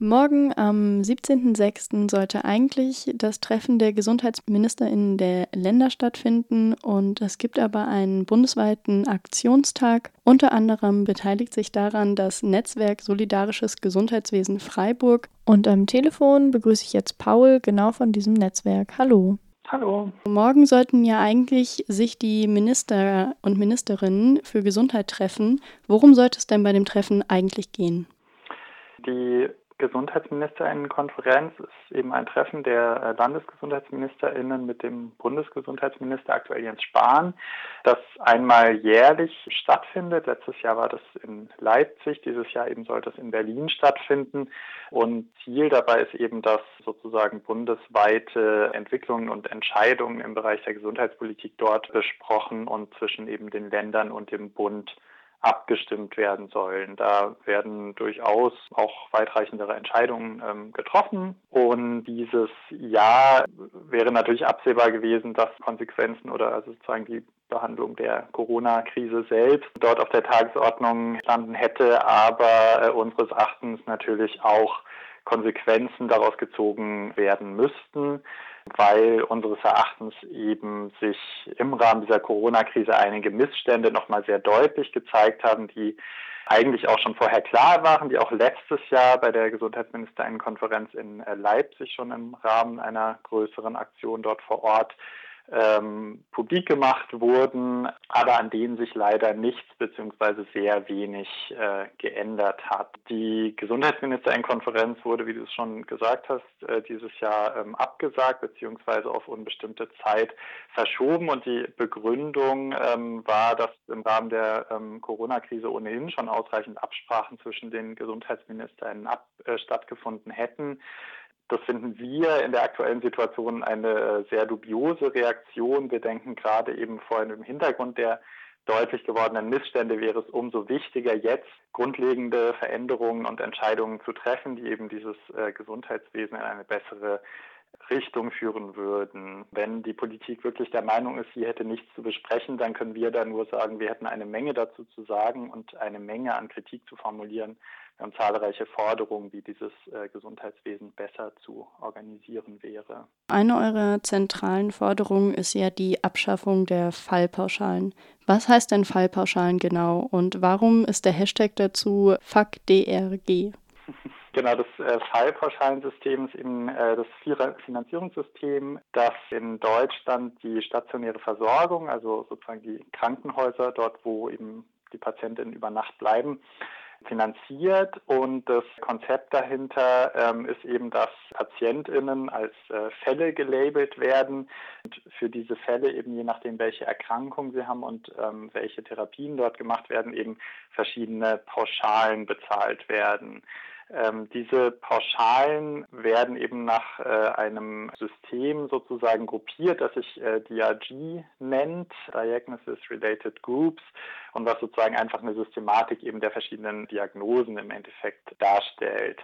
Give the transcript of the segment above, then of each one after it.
Morgen am 17.06. sollte eigentlich das Treffen der Gesundheitsministerinnen der Länder stattfinden und es gibt aber einen bundesweiten Aktionstag. Unter anderem beteiligt sich daran das Netzwerk Solidarisches Gesundheitswesen Freiburg und am Telefon begrüße ich jetzt Paul genau von diesem Netzwerk. Hallo. Hallo. Morgen sollten ja eigentlich sich die Minister und Ministerinnen für Gesundheit treffen. Worum sollte es denn bei dem Treffen eigentlich gehen? Die Gesundheitsministerinnenkonferenz ist eben ein Treffen der äh, Landesgesundheitsministerinnen mit dem Bundesgesundheitsminister, aktuell Jens Spahn, das einmal jährlich stattfindet. Letztes Jahr war das in Leipzig, dieses Jahr eben soll das in Berlin stattfinden. Und Ziel dabei ist eben, dass sozusagen bundesweite Entwicklungen und Entscheidungen im Bereich der Gesundheitspolitik dort besprochen und zwischen eben den Ländern und dem Bund abgestimmt werden sollen. Da werden durchaus auch weitreichendere Entscheidungen ähm, getroffen. Und dieses Jahr wäre natürlich absehbar gewesen, dass Konsequenzen oder also sozusagen die Behandlung der Corona-Krise selbst dort auf der Tagesordnung standen hätte, aber äh, unseres Erachtens natürlich auch Konsequenzen daraus gezogen werden müssten weil unseres Erachtens eben sich im Rahmen dieser Corona-Krise einige Missstände nochmal sehr deutlich gezeigt haben, die eigentlich auch schon vorher klar waren, die auch letztes Jahr bei der Gesundheitsministerinnenkonferenz in Leipzig schon im Rahmen einer größeren Aktion dort vor Ort ähm, publik gemacht wurden, aber an denen sich leider nichts bzw. sehr wenig äh, geändert hat. Die Gesundheitsministerinnenkonferenz wurde, wie du es schon gesagt hast, äh, dieses Jahr ähm, abgesagt bzw. auf unbestimmte Zeit verschoben und die Begründung ähm, war, dass im Rahmen der ähm, Corona-Krise ohnehin schon ausreichend Absprachen zwischen den Gesundheitsministerinnen ab, äh, stattgefunden hätten das finden wir in der aktuellen Situation eine äh, sehr dubiose Reaktion. Wir denken gerade eben vor dem Hintergrund der deutlich gewordenen Missstände wäre es umso wichtiger, jetzt grundlegende Veränderungen und Entscheidungen zu treffen, die eben dieses äh, Gesundheitswesen in eine bessere Richtung führen würden. Wenn die Politik wirklich der Meinung ist, sie hätte nichts zu besprechen, dann können wir da nur sagen, wir hätten eine Menge dazu zu sagen und eine Menge an Kritik zu formulieren. Wir haben zahlreiche Forderungen, wie dieses äh, Gesundheitswesen besser zu organisieren wäre. Eine eurer zentralen Forderungen ist ja die Abschaffung der Fallpauschalen. Was heißt denn Fallpauschalen genau und warum ist der Hashtag dazu FACDRG? Genau, das äh, Fallpauschalensystem ist eben äh, das Finanzierungssystem, das in Deutschland die stationäre Versorgung, also sozusagen die Krankenhäuser, dort wo eben die Patientinnen über Nacht bleiben, finanziert und das Konzept dahinter ähm, ist eben, dass PatientInnen als äh, Fälle gelabelt werden und für diese Fälle eben je nachdem, welche Erkrankung sie haben und ähm, welche Therapien dort gemacht werden, eben verschiedene Pauschalen bezahlt werden. Ähm, diese Pauschalen werden eben nach äh, einem System sozusagen gruppiert, das sich äh, DRG nennt, Diagnosis Related Groups, und was sozusagen einfach eine Systematik eben der verschiedenen Diagnosen im Endeffekt darstellt.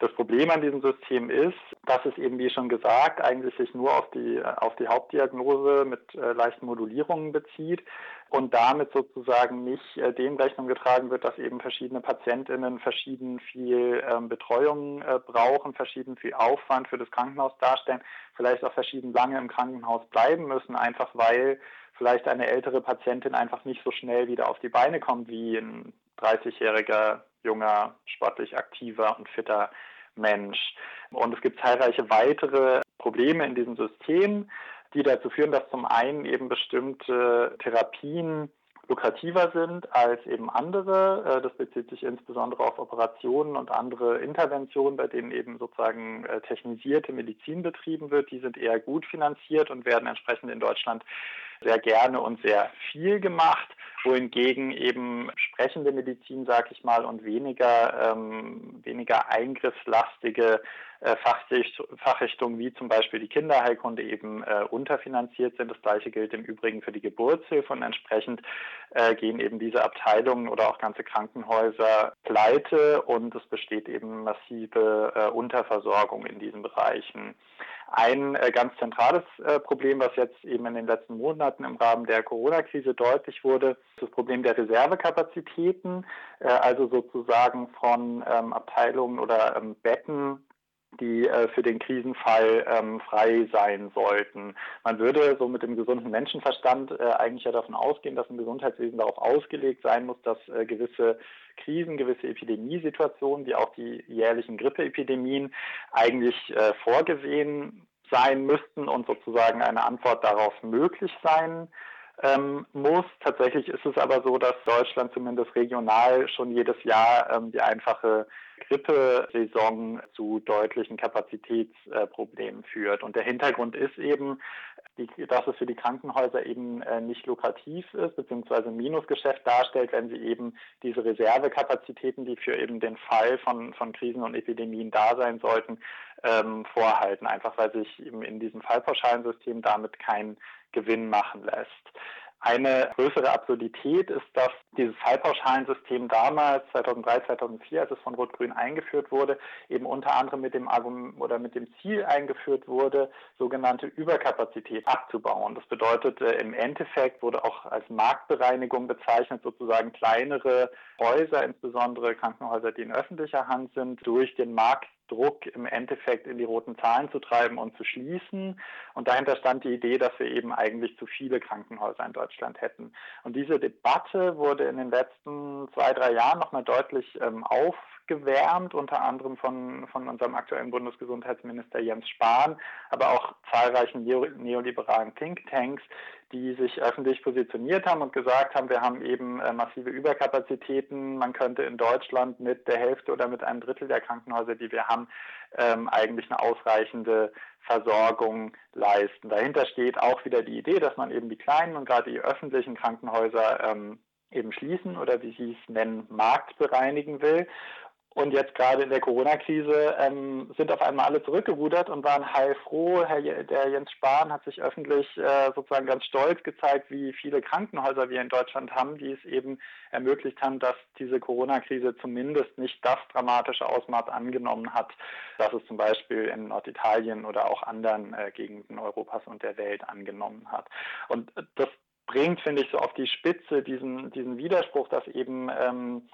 Das Problem an diesem System ist, dass es eben, wie schon gesagt, eigentlich sich nur auf die, auf die Hauptdiagnose mit äh, leichten Modulierungen bezieht und damit sozusagen nicht äh, dem Rechnung getragen wird, dass eben verschiedene PatientInnen verschieden viel ähm, Betreuung äh, brauchen, verschieden viel Aufwand für das Krankenhaus darstellen, vielleicht auch verschieden lange im Krankenhaus bleiben müssen, einfach weil vielleicht eine ältere Patientin einfach nicht so schnell wieder auf die Beine kommt wie ein 30-jähriger junger, sportlich aktiver und fitter Mensch. Und es gibt zahlreiche weitere Probleme in diesem System, die dazu führen, dass zum einen eben bestimmte Therapien lukrativer sind als eben andere. Äh, das bezieht sich insbesondere auf Operationen und andere Interventionen, bei denen eben sozusagen äh, technisierte Medizin betrieben wird. Die sind eher gut finanziert und werden entsprechend in Deutschland sehr gerne und sehr viel gemacht, wohingegen eben sprechende Medizin, sag ich mal, und weniger, ähm, weniger eingriffslastige äh, Fachrichtungen wie zum Beispiel die Kinderheilkunde eben äh, unterfinanziert sind. Das gleiche gilt im Übrigen für die Geburtshilfe und entsprechend äh, gehen eben diese Abteilungen oder auch ganze Krankenhäuser pleite und es besteht eben massive äh, Unterversorgung in diesen Bereichen. Ein äh, ganz zentrales äh, Problem, was jetzt eben in den letzten Monaten im Rahmen der Corona-Krise deutlich wurde, ist das Problem der Reservekapazitäten, äh, also sozusagen von ähm, Abteilungen oder ähm, Betten die äh, für den Krisenfall ähm, frei sein sollten. Man würde so mit dem gesunden Menschenverstand äh, eigentlich ja davon ausgehen, dass ein Gesundheitswesen darauf ausgelegt sein muss, dass äh, gewisse Krisen, gewisse Epidemiesituationen, wie auch die jährlichen Grippeepidemien, eigentlich äh, vorgesehen sein müssten und sozusagen eine Antwort darauf möglich sein ähm, muss. Tatsächlich ist es aber so, dass Deutschland zumindest regional schon jedes Jahr ähm, die einfache Grippesaison zu deutlichen Kapazitätsproblemen führt. Und der Hintergrund ist eben, dass es für die Krankenhäuser eben äh, nicht lukrativ ist, beziehungsweise Minusgeschäft darstellt, wenn sie eben diese Reservekapazitäten, die für eben den Fall von, von Krisen und Epidemien da sein sollten, ähm, vorhalten, einfach weil sich eben in diesem Fallpauschalensystem damit kein Gewinn machen lässt. Eine größere Absurdität ist, dass dieses Fallpauschalensystem damals, 2003, 2004, als es von Rot-Grün eingeführt wurde, eben unter anderem mit dem Argument oder mit dem Ziel eingeführt wurde, sogenannte Überkapazität abzubauen. Das bedeutet, äh, im Endeffekt wurde auch als Marktbereinigung bezeichnet, sozusagen kleinere Häuser, insbesondere Krankenhäuser, die in öffentlicher Hand sind, durch den Markt Druck im Endeffekt in die roten Zahlen zu treiben und zu schließen. Und dahinter stand die Idee, dass wir eben eigentlich zu viele Krankenhäuser in Deutschland hätten. Und diese Debatte wurde in den letzten zwei, drei Jahren nochmal deutlich ähm, aufgewärmt, unter anderem von, von unserem aktuellen Bundesgesundheitsminister Jens Spahn, aber auch zahlreichen neoliberalen Thinktanks, die sich öffentlich positioniert haben und gesagt haben, wir haben eben äh, massive Überkapazitäten. Man könnte in Deutschland mit der Hälfte oder mit einem Drittel der Krankenhäuser, die wir haben, ähm, eigentlich eine ausreichende Versorgung leisten. Dahinter steht auch wieder die Idee, dass man eben die kleinen und gerade die öffentlichen Krankenhäuser ähm, eben schließen oder wie Sie es nennen, marktbereinigen will. Und jetzt gerade in der Corona-Krise ähm, sind auf einmal alle zurückgerudert und waren heilfroh. Herr, der Jens Spahn hat sich öffentlich äh, sozusagen ganz stolz gezeigt, wie viele Krankenhäuser wir in Deutschland haben, die es eben ermöglicht haben, dass diese Corona-Krise zumindest nicht das dramatische Ausmaß angenommen hat, das es zum Beispiel in Norditalien oder auch anderen äh, Gegenden Europas und der Welt angenommen hat. Und das bringt, finde ich, so auf die Spitze diesen, diesen Widerspruch, dass eben ähm,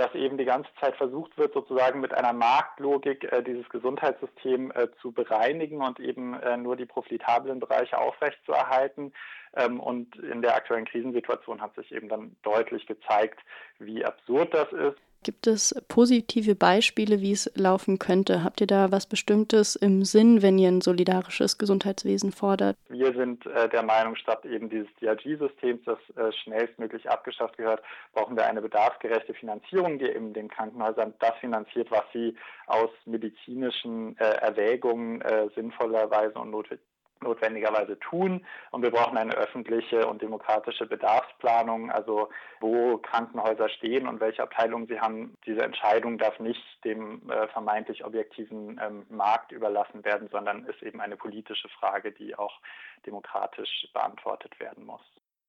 dass eben die ganze Zeit versucht wird, sozusagen mit einer Marktlogik äh, dieses Gesundheitssystem äh, zu bereinigen und eben äh, nur die profitablen Bereiche aufrechtzuerhalten. Ähm, und in der aktuellen Krisensituation hat sich eben dann deutlich gezeigt, wie absurd das ist. Gibt es positive Beispiele, wie es laufen könnte? Habt ihr da was Bestimmtes im Sinn, wenn ihr ein solidarisches Gesundheitswesen fordert? Wir sind äh, der Meinung, statt eben dieses DRG-Systems, das äh, schnellstmöglich abgeschafft gehört, brauchen wir eine bedarfsgerechte Finanzierung, die eben den Krankenhäusern das finanziert, was sie aus medizinischen äh, Erwägungen äh, sinnvollerweise und notwendig notwendigerweise tun. Und wir brauchen eine öffentliche und demokratische Bedarfsplanung, also wo Krankenhäuser stehen und welche Abteilungen sie haben. Diese Entscheidung darf nicht dem äh, vermeintlich objektiven ähm, Markt überlassen werden, sondern ist eben eine politische Frage, die auch demokratisch beantwortet werden muss.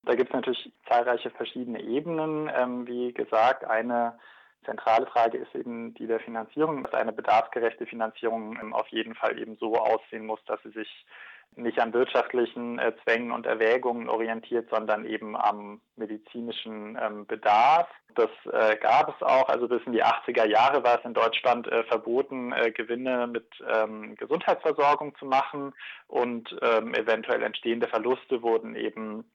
Da gibt es natürlich zahlreiche verschiedene Ebenen. Ähm, wie gesagt, eine zentrale Frage ist eben die der Finanzierung, dass eine bedarfsgerechte Finanzierung ähm, auf jeden Fall eben so aussehen muss, dass sie sich nicht an wirtschaftlichen äh, Zwängen und Erwägungen orientiert, sondern eben am medizinischen ähm, Bedarf. Das äh, gab es auch, also bis in die 80er Jahre war es in Deutschland äh, verboten, äh, Gewinne mit ähm, Gesundheitsversorgung zu machen und ähm, eventuell entstehende Verluste wurden eben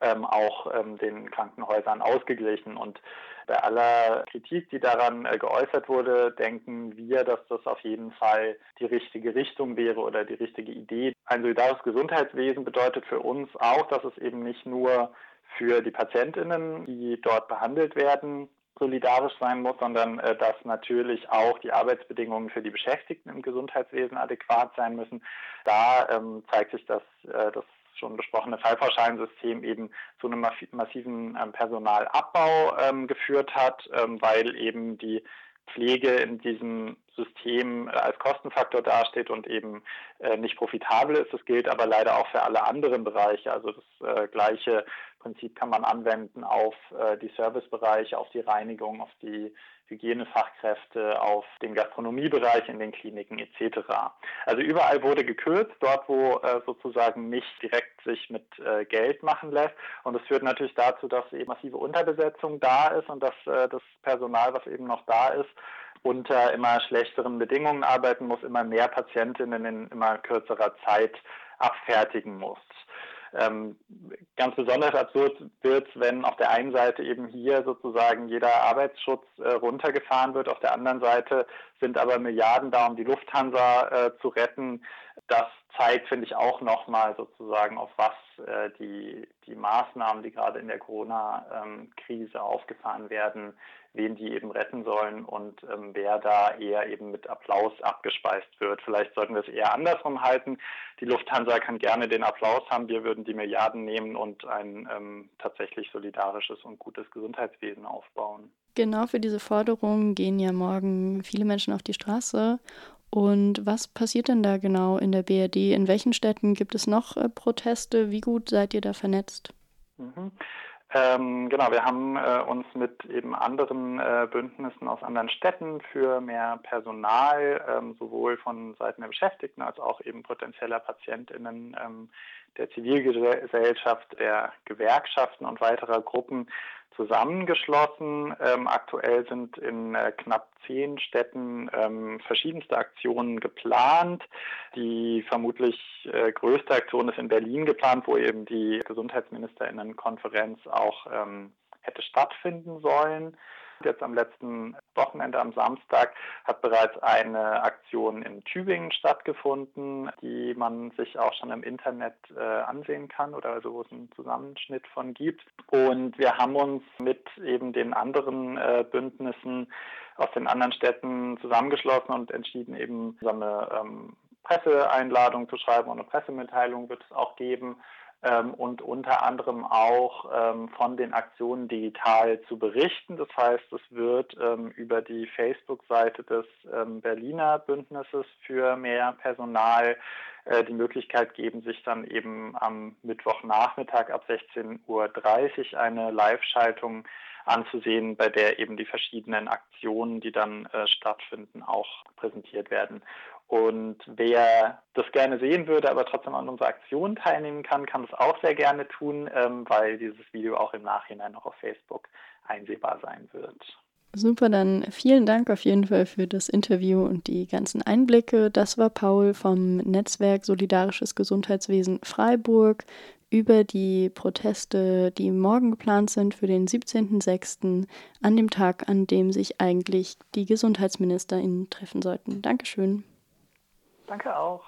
ähm, auch ähm, den Krankenhäusern ausgeglichen. Und bei aller Kritik, die daran äh, geäußert wurde, denken wir, dass das auf jeden Fall die richtige Richtung wäre oder die richtige Idee. Ein solidarisches Gesundheitswesen bedeutet für uns auch, dass es eben nicht nur für die Patientinnen, die dort behandelt werden, solidarisch sein muss, sondern äh, dass natürlich auch die Arbeitsbedingungen für die Beschäftigten im Gesundheitswesen adäquat sein müssen. Da ähm, zeigt sich, dass äh, das schon besprochene Fallpauschalensystem eben zu einem massiven ähm, Personalabbau ähm, geführt hat, ähm, weil eben die Pflege in diesem System äh, als Kostenfaktor dasteht und eben äh, nicht profitabel ist. Das gilt aber leider auch für alle anderen Bereiche. Also das äh, gleiche Prinzip kann man anwenden auf äh, die Servicebereiche, auf die Reinigung, auf die Hygienefachkräfte, auf den Gastronomiebereich in den Kliniken etc. Also überall wurde gekürzt, dort wo äh, sozusagen nicht direkt sich mit äh, Geld machen lässt. Und das führt natürlich dazu, dass eben massive Unterbesetzung da ist und dass das Personal, was eben noch da ist, unter immer schlechteren Bedingungen arbeiten muss, immer mehr Patientinnen in immer kürzerer Zeit abfertigen muss. Ähm, ganz besonders absurd wird wenn auf der einen Seite eben hier sozusagen jeder Arbeitsschutz äh, runtergefahren wird, auf der anderen Seite sind aber Milliarden da, um die Lufthansa äh, zu retten. Das zeigt, finde ich, auch nochmal sozusagen, auf was äh, die, die Maßnahmen, die gerade in der Corona-Krise aufgefahren werden, wen die eben retten sollen und ähm, wer da eher eben mit Applaus abgespeist wird. Vielleicht sollten wir es eher andersrum halten. Die Lufthansa kann gerne den Applaus haben. Wir würden die Milliarden nehmen und ein ähm, tatsächlich solidarisches und gutes Gesundheitswesen aufbauen. Genau für diese Forderung gehen ja morgen viele Menschen auf die Straße. Und was passiert denn da genau in der BRD? In welchen Städten gibt es noch äh, Proteste? Wie gut seid ihr da vernetzt? Mhm. Ähm, genau, wir haben äh, uns mit eben anderen äh, Bündnissen aus anderen Städten für mehr Personal, ähm, sowohl von Seiten der Beschäftigten als auch eben potenzieller PatientInnen ähm, der Zivilgesellschaft, der Gewerkschaften und weiterer Gruppen zusammengeschlossen. Ähm, aktuell sind in äh, knapp zehn Städten ähm, verschiedenste Aktionen geplant. Die vermutlich äh, größte Aktion ist in Berlin geplant, wo eben die Gesundheitsministerinnenkonferenz auch ähm, hätte stattfinden sollen. Jetzt am letzten Wochenende, am Samstag, hat bereits eine Aktion in Tübingen stattgefunden, die man sich auch schon im Internet äh, ansehen kann oder also wo es einen Zusammenschnitt von gibt. Und wir haben uns mit eben den anderen äh, Bündnissen aus den anderen Städten zusammengeschlossen und entschieden, eben so eine ähm, Presseeinladung zu schreiben und eine Pressemitteilung wird es auch geben ähm, und unter anderem auch ähm, von den Aktionen digital zu berichten. Das heißt, es wird ähm, über die Facebook-Seite des ähm, Berliner Bündnisses für mehr Personal äh, die Möglichkeit geben, sich dann eben am Mittwochnachmittag ab 16.30 Uhr eine Live-Schaltung anzusehen, bei der eben die verschiedenen Aktionen, die dann äh, stattfinden, auch präsentiert werden. Und wer das gerne sehen würde, aber trotzdem an unserer Aktion teilnehmen kann, kann das auch sehr gerne tun, ähm, weil dieses Video auch im Nachhinein noch auf Facebook einsehbar sein wird. Super, dann vielen Dank auf jeden Fall für das Interview und die ganzen Einblicke. Das war Paul vom Netzwerk Solidarisches Gesundheitswesen Freiburg über die Proteste, die morgen geplant sind für den 17.06., an dem Tag, an dem sich eigentlich die GesundheitsministerInnen treffen sollten. Dankeschön. Danke auch.